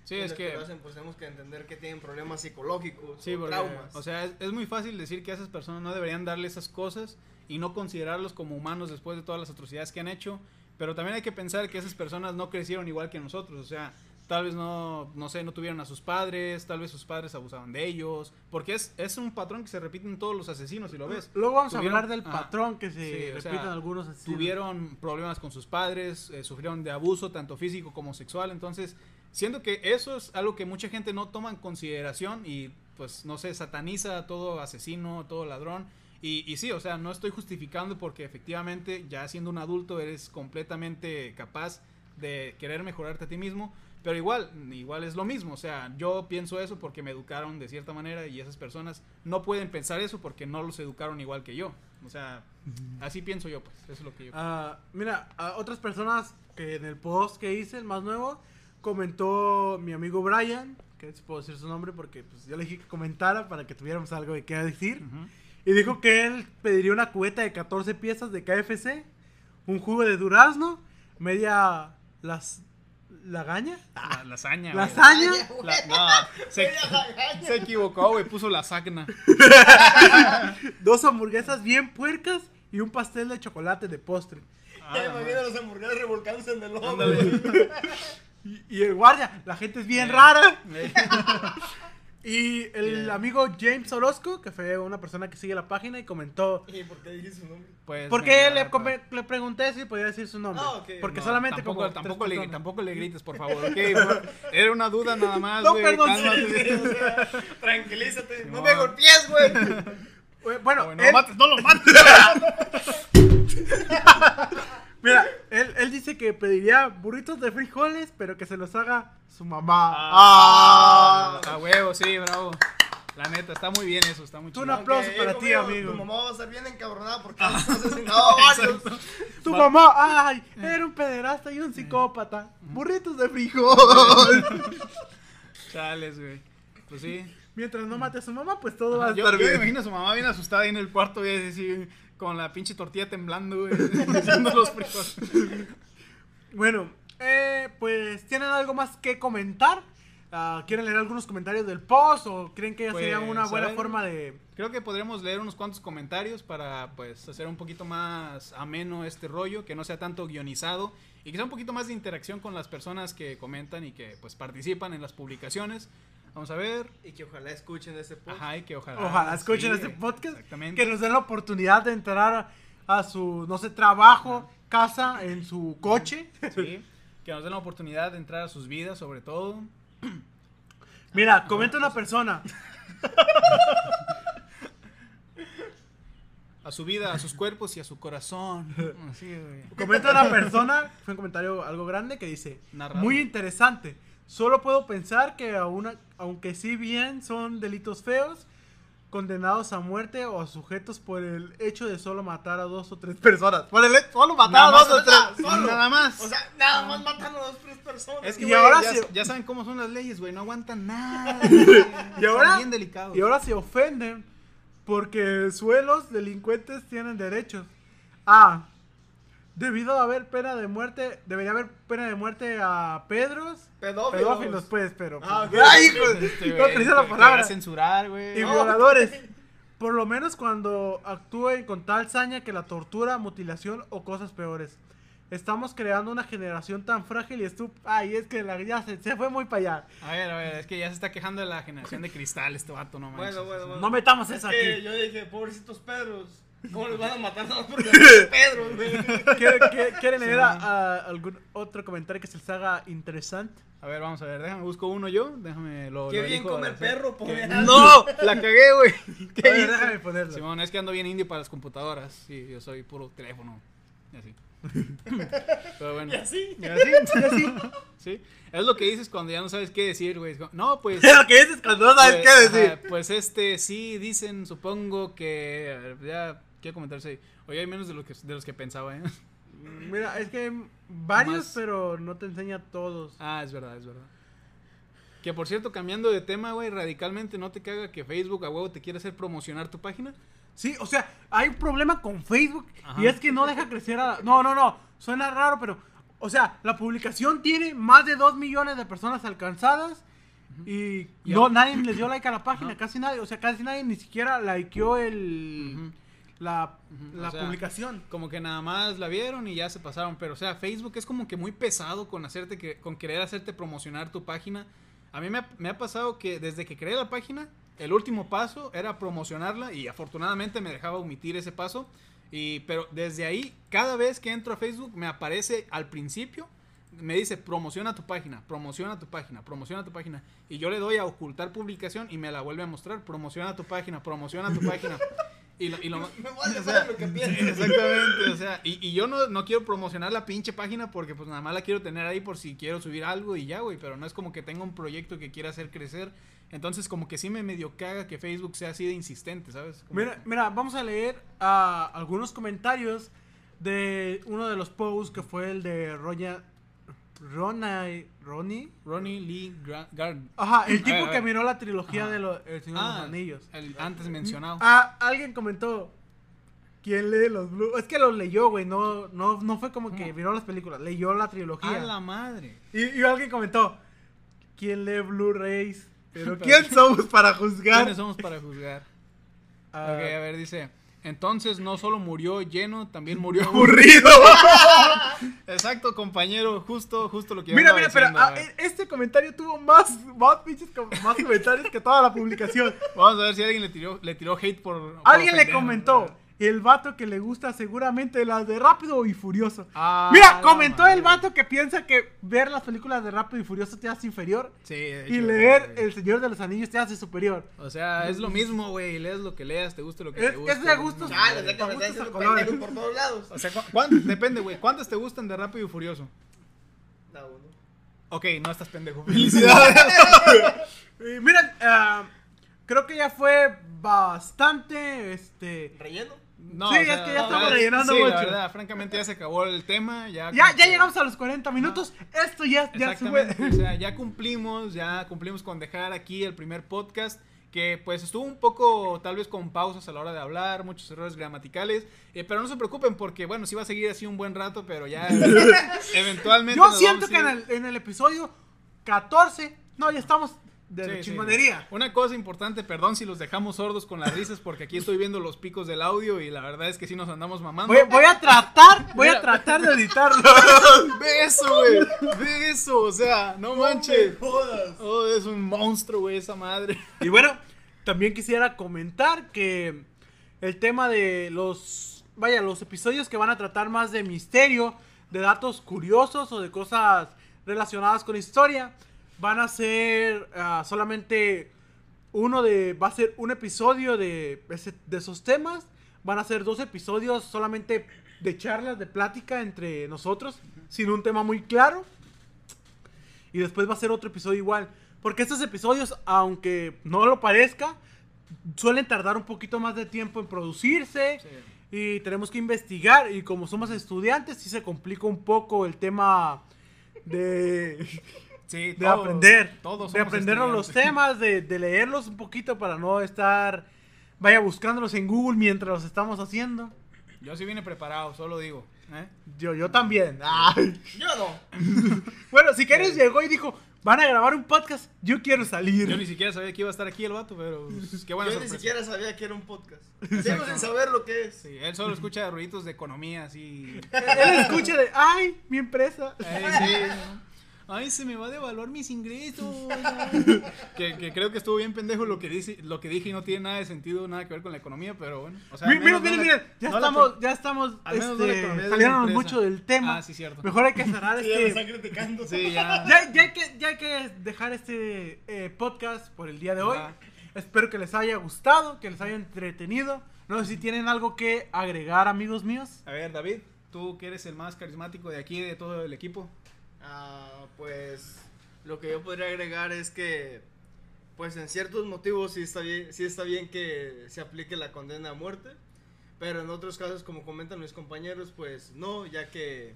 Sí, es que... lo hacen, pues tenemos que entender que tienen problemas psicológicos, Sí, o porque, traumas. o sea, es, es muy fácil decir que a esas personas no deberían darle esas cosas y no considerarlos como humanos después de todas las atrocidades que han hecho, pero también hay que pensar que esas personas no crecieron igual que nosotros, o sea, tal vez no, no sé, no tuvieron a sus padres, tal vez sus padres abusaban de ellos, porque es, es un patrón que se repite en todos los asesinos, si lo ves. Luego vamos Tuvieron- a hablar del patrón que se Sí, o sea, repiten algunos asesinos. tuvieron problemas con sus padres, eh, sufrieron de abuso tanto físico como sexual, entonces siento que eso es algo que mucha gente no toma en consideración y pues no sé, sataniza a todo asesino, a todo ladrón. Y, y sí, o sea, no estoy justificando porque efectivamente ya siendo un adulto eres completamente capaz de querer mejorarte a ti mismo, pero igual, igual es lo mismo, o sea, yo pienso eso porque me educaron de cierta manera y esas personas no pueden pensar eso porque no los educaron igual que yo. O sea, así pienso yo, pues, eso es lo que yo Ah, mira, a otras personas que en el post que hice, el más nuevo, comentó mi amigo Brian, que si puedo decir su nombre porque pues, yo le dije que comentara para que tuviéramos algo de qué decir. Y dijo que él pediría una cubeta de 14 piezas de KFC, un jugo de durazno, media las lagaña, La, lasaña. lasaña, güey. La- no, se, se equivocó, güey, puso la sagna. dos hamburguesas bien puercas y un pastel de chocolate de postre. Ah, Ya imagino las hamburguesas revolcándose en el lodo. Y, y el guardia, la gente es bien Eh. rara. Y el Bien. amigo James Orozco, que fue una persona que sigue la página y comentó. ¿Y por qué dijiste su nombre? Pues, Porque le, come- le pregunté si podía decir su nombre. Ah, ok. Porque No, solamente tampoco, como tampoco, le, tampoco le grites, por favor, ok. Por- Era una duda nada más, No, güey. perdón, cálmate. O sea, tranquilízate. No me golpees, güey. Eh, Bueno, Güey, no él- lo mates, no lo mates. Mira, él, él dice que pediría burritos de frijoles, pero que se los haga su mamá. Ah, a huevo, sí, bravo. La neta, está muy bien eso, está muy Tú chido. no- aplauso para ti, amigo. Tu mamá va a estar bien encabronada porque has asesinado a varios. Tu mamá, ay, era un pederasta y un psicópata. Burritos de frijol. Chales, güey. Pues sí. Mientras no mate a su mamá, pues todo va a Yo, estar yo me bien. imagino a su mamá bien asustada ahí en el cuarto, güey, así, con la pinche tortilla temblando, güey, haciendo los frijoles. Bueno, eh, pues, ¿tienen algo más que comentar? Ah, ¿Quieren leer algunos comentarios del post o creen que Pues, sería una a buena ver. forma de... Creo que podríamos leer unos cuantos comentarios para, pues, hacer un poquito más ameno este rollo, que no sea tanto guionizado y que sea un poquito más de interacción con las personas que comentan y que, pues, participan en las publicaciones. Vamos a ver. Y que ojalá escuchen ese podcast. Ajá, y que ojalá. Ojalá escuchen sí, este podcast. Exactamente. Que nos den la oportunidad de entrar a, a su, no sé, trabajo, casa, en su coche. Sí, que nos den la oportunidad de entrar a sus vidas, sobre todo. Mira, comenta una persona. A su vida, a sus cuerpos y a su corazón. Así, güey. Comenta una persona, fue un comentario algo grande que dice, Narrado. muy interesante. Solo puedo pensar que aún, aunque sí bien son delitos feos, condenados a muerte o a sujetos por el hecho de solo matar a dos o tres personas. Por el hecho- solo matar Nada a dos o tres. solo. Nada más. O sea, nada más matan a dos tres personas. es que y güey, ahora ya, sí- ya saben cómo son las leyes, güey. No aguantan nada. Y ahora, bien delicados. y ahora se ofenden porque suelos delincuentes tienen derechos. Ah, debido a haber pena de muerte, debería haber pena de muerte a Pedros, Pedófilos. pedófilos, pues, pero. Ah, pues, ok. ¡Ay, hijo! Este, no güey, utiliza la palabra. censurar, güey. Y No. violadores. Por lo menos cuando actúen con tal saña que la tortura, mutilación o cosas peores. Estamos creando una generación tan frágil y estúpida. Ay, es que la, ya se, se fue muy para allá. A ver, a ver, es que ya se está quejando de la generación de cristal este vato, no manches. Bueno, bueno, bueno. No metamos Es eso que aquí. yo dije, pobrecitos Pedros. ¿Cómo les van a matar a dos por Pedros, güey? ¿Quieren, quieren- leer a- a algún otro comentario que se les haga interesante? A ver, vamos a ver, déjame busco uno yo, déjame lo Qué lo bien elijo come al el azar. perro, pone ¡No! La cagué, güey. A ¿Qué ver, hice? déjame ponerlo. Simón, es que ando bien indie para las computadoras. Sí, yo soy puro teléfono. Y así. Pero bueno. Y así. Y así, y así. Sí. Es lo que dices cuando ya no sabes qué decir, güey. No, pues. Es lo que dices cuando no sabes pues, qué decir. ajá, pues este, sí, dicen, supongo que. a ver, ya, quiero comentarse. Oye, hay menos de, lo que, de los que pensaba, ¿eh? Mira, es que hay varios, Más. pero no te enseña todos. Ah, es verdad, es verdad. Que por cierto, cambiando de tema, güey, radicalmente, ¿no te caga que Facebook a huevo te quiere hacer promocionar tu página? Sí, o sea, hay un problema con Facebook Ajá. y es que no deja crecer a... No, no, no, suena raro, pero... O sea, la publicación tiene más de 2 millones de personas alcanzadas y Y no, nadie les dio like a la página, Ajá. casi nadie, o sea, casi nadie ni siquiera likeó el... La, Ujú, la o sea, publicación. Como que nada más la vieron y ya se pasaron. Pero, o sea, Facebook es como que muy pesado con hacerte que, con querer hacerte promocionar tu página. A mí me ha, me ha pasado que desde que creé la página, el último paso era promocionarla y afortunadamente me dejaba omitir ese paso. Y, pero desde ahí, cada vez que entro a Facebook, me aparece al principio, me dice promociona tu página, promociona tu página, promociona tu página. Y yo le doy a ocultar publicación y me la vuelve a mostrar, promociona tu página, promociona tu página. Y lo, y lo- Me vale o sea, madre lo que pienses. Exactamente, o sea, y, y yo no, no quiero promocionar la pinche página porque pues nada más la quiero tener ahí por si quiero subir algo y ya, güey, pero no es como que tenga un proyecto que quiera hacer crecer. Entonces como que sí me medio caga que Facebook sea así de insistente, ¿sabes? Como Mira, que- mira, vamos a leer ah, algunos comentarios de uno de los posts que fue el de Roya... Ronnie... Ronnie... Ronnie Lee Garden. Ajá, el A tipo ver, a que miró la trilogía Ajá. de lo- El Señor de Ah, los Anillos. el antes mencionado. Ah, alguien comentó. ¿Quién lee los Blu? Es que los leyó, güey. No, no, no fue como que miró las películas. Leyó la A trilogía. la madre. Y, y alguien comentó. ¿Quién lee Blu-rays? Pero ¿quién somos para juzgar? ¿Quiénes somos para juzgar? Ah, Ok, a ver, dice. Entonces no solo murió lleno, también murió Aburrido. Exacto, compañero, justo, justo lo que Mira, mira, pero ah, e- este comentario tuvo más, más, más comentarios que toda la publicación. Vamos a ver si alguien le tiró, le tiró hate por. por Alguien le comentó. El vato que le gusta seguramente las de Rápido y Furioso. Ah, Mira, la comentó madre. el vato que piensa que ver las películas de Rápido y Furioso te hace inferior. Sí, de Y hecho, leer. El Señor de los Anillos te hace superior. O sea, es lo mismo, güey. Lees lo que leas, te guste lo que Es- te guste. es de gustos. no, que me Gustos pendejo por todos lados. O sea, ¿cu- cuán- depende, güey. ¿Cuántas te gustan de Rápido y Furioso? Da uno. Ok, no estás pendejo. Felicidades. Miren, ah, creo que ya fue bastante, este... ¿Relleno? No, Sí, es que ya estamos verdad- rellenando sí, mucho. la verdad, francamente ya se acabó el tema. Ya, Ya, llegamos a los 40 minutos. Esto ya, ya se fue. O sea, ya cumplimos, ya cumplimos con dejar aquí el primer podcast que pues estuvo un poco tal vez con pausas a la hora de hablar, muchos errores gramaticales, eh, pero no se preocupen porque bueno, sí va a seguir así un buen rato, pero ya eventualmente Yo siento que el, en el episodio 14, no, ya estamos de Sí, sí. chingonería. Una cosa importante, perdón si los dejamos sordos con las risas porque aquí estoy viendo los picos del audio y la verdad es que sí nos andamos mamando. Voy, voy a tratar, voy Mira. a tratar de editarlo. Ve eso, güey. Ve eso, o sea, no manches. jodas. Oh, es un monstruo, güey, esa madre. Y bueno, también quisiera comentar que el tema de los, vaya, los episodios que van a tratar más de misterio, de datos curiosos o de cosas relacionadas con historia, van a ser ah, solamente uno de, va a ser un episodio de, ese- de esos temas, van a ser dos episodios solamente de charlas, de plática entre nosotros, sin un tema muy claro. Y después va a ser otro episodio igual. Porque estos episodios, aunque no lo parezca, suelen tardar un poquito más de tiempo en producirse. Y tenemos que investigar. Y como somos estudiantes, sí se complica un poco el tema de, Sí, de todos- aprender. Todos de aprendernos los temas, de, de leerlos un poquito para no estar, vaya, buscándolos en Google mientras los estamos haciendo. Yo sí vine preparado, solo digo. ¿eh? Yo, yo también. Ay. Yo no. Bueno, si quieres llegó y dijo, van a grabar un podcast, yo quiero salir. Yo ni siquiera sabía que iba a estar aquí el vato, pero pues, qué buena Yo ni sorpresa. siquiera sabía que era un podcast. Sigo sin saber lo que es. Sí, él solo escucha ruiditos de economía, así. Él escucha de, ay, mi empresa. Ay, sí, ¿no? Ay, se me va a devaluar mis ingresos. que, que creo que estuvo bien pendejo lo que, dice, lo que dije y no tiene nada de sentido, nada que ver con la economía, pero bueno. O sea, no miren, la- ya no estamos, ya estamos, al menos no la este, saliéndonos mucho del tema. Ah, sí, cierto. Mejor hay que cerrar Sí, ya me este... están criticando. Sí, ya. Ya, ya hay que, ya hay que dejar este eh, podcast por el día de hoy. Espero que les haya gustado, que les haya entretenido. No sé si tienen algo que agregar, amigos míos. A ver, David, tú que eres el más carismático de aquí, de todo el equipo. Ah, pues lo que yo podría agregar es que pues en ciertos motivos sí está bien, sí está bien que se aplique la condena a muerte, pero en otros casos como comentan mis compañeros, pues no, ya que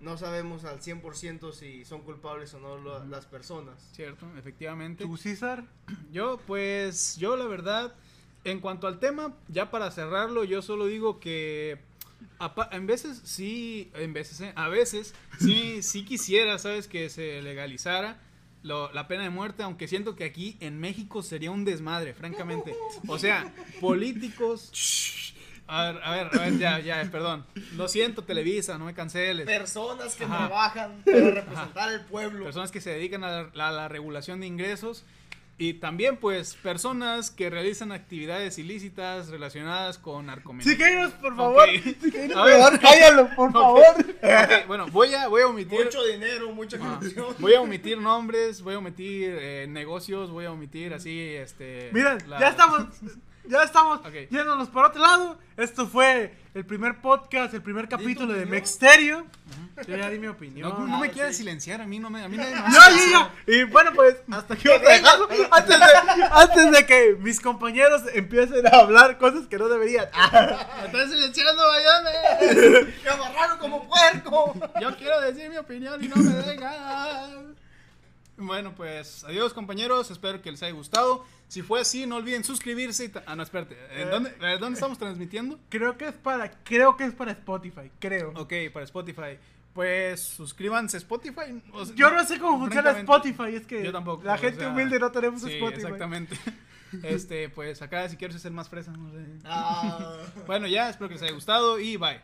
no sabemos al 100% si son culpables o no lo- las personas. Cierto, efectivamente. ¿Tú, César? Yo, pues, yo la verdad, en cuanto al tema, ya para cerrarlo, yo solo digo que en veces sí, en veces, eh, a veces sí, sí quisiera, ¿sabes? Que se legalizara lo- la pena de muerte, aunque siento que aquí en México sería un desmadre, francamente. O sea, políticos... A ver, a ver, a ver, ya, ya, perdón. Lo siento, Televisa, no me canceles. Personas que Ajá. trabajan para representar al pueblo. personas que se dedican a la, a la regulación de ingresos y también pues personas que realizan actividades ilícitas relacionadas con narcomenudeo. Siqueiros, por favor. Ok. Siqueiros, A ver. mejor cállalo, por favor. Bueno, voy a, voy a omitir Mucho dinero, mucha Ah, corrupción. voy a omitir nombres, voy a omitir eh, negocios, voy a omitir así este Miren, la- ya estamos, ya estamos Ok. yéndonos por otro lado. Esto fue el primer podcast, el primer capítulo de? Mexterio. Yo ya di mi opinión. No, no me Ah, quieres sí. silenciar, a mí no me a mí nadie me Ya, ya, ya. Y bueno, pues hasta aquí vamos a dejarlo. Antes de, antes de que mis compañeros empiecen a hablar cosas que no deberían. Me están silenciando, ayúdame. ¡Me amarraron como puerco! Yo quiero decir mi opinión y no me dejan. Bueno, pues adiós compañeros, espero que les haya gustado. Si fue así, no olviden suscribirse. y ah, no, espérate. ¿En dónde, eh, ¿Dónde estamos transmitiendo? Creo que es para, creo que es para Spotify, creo. Ok, para Spotify. Pues suscríbanse a Spotify. o sea, Yo no sé cómo funciona Spotify, es que Yo tampoco. la o gente sea, humilde no tenemos sí, Spotify. Exactamente. Este, pues acá si quieres ser más fresa. no sé. Ah. Bueno, ya, espero que les haya gustado y bye.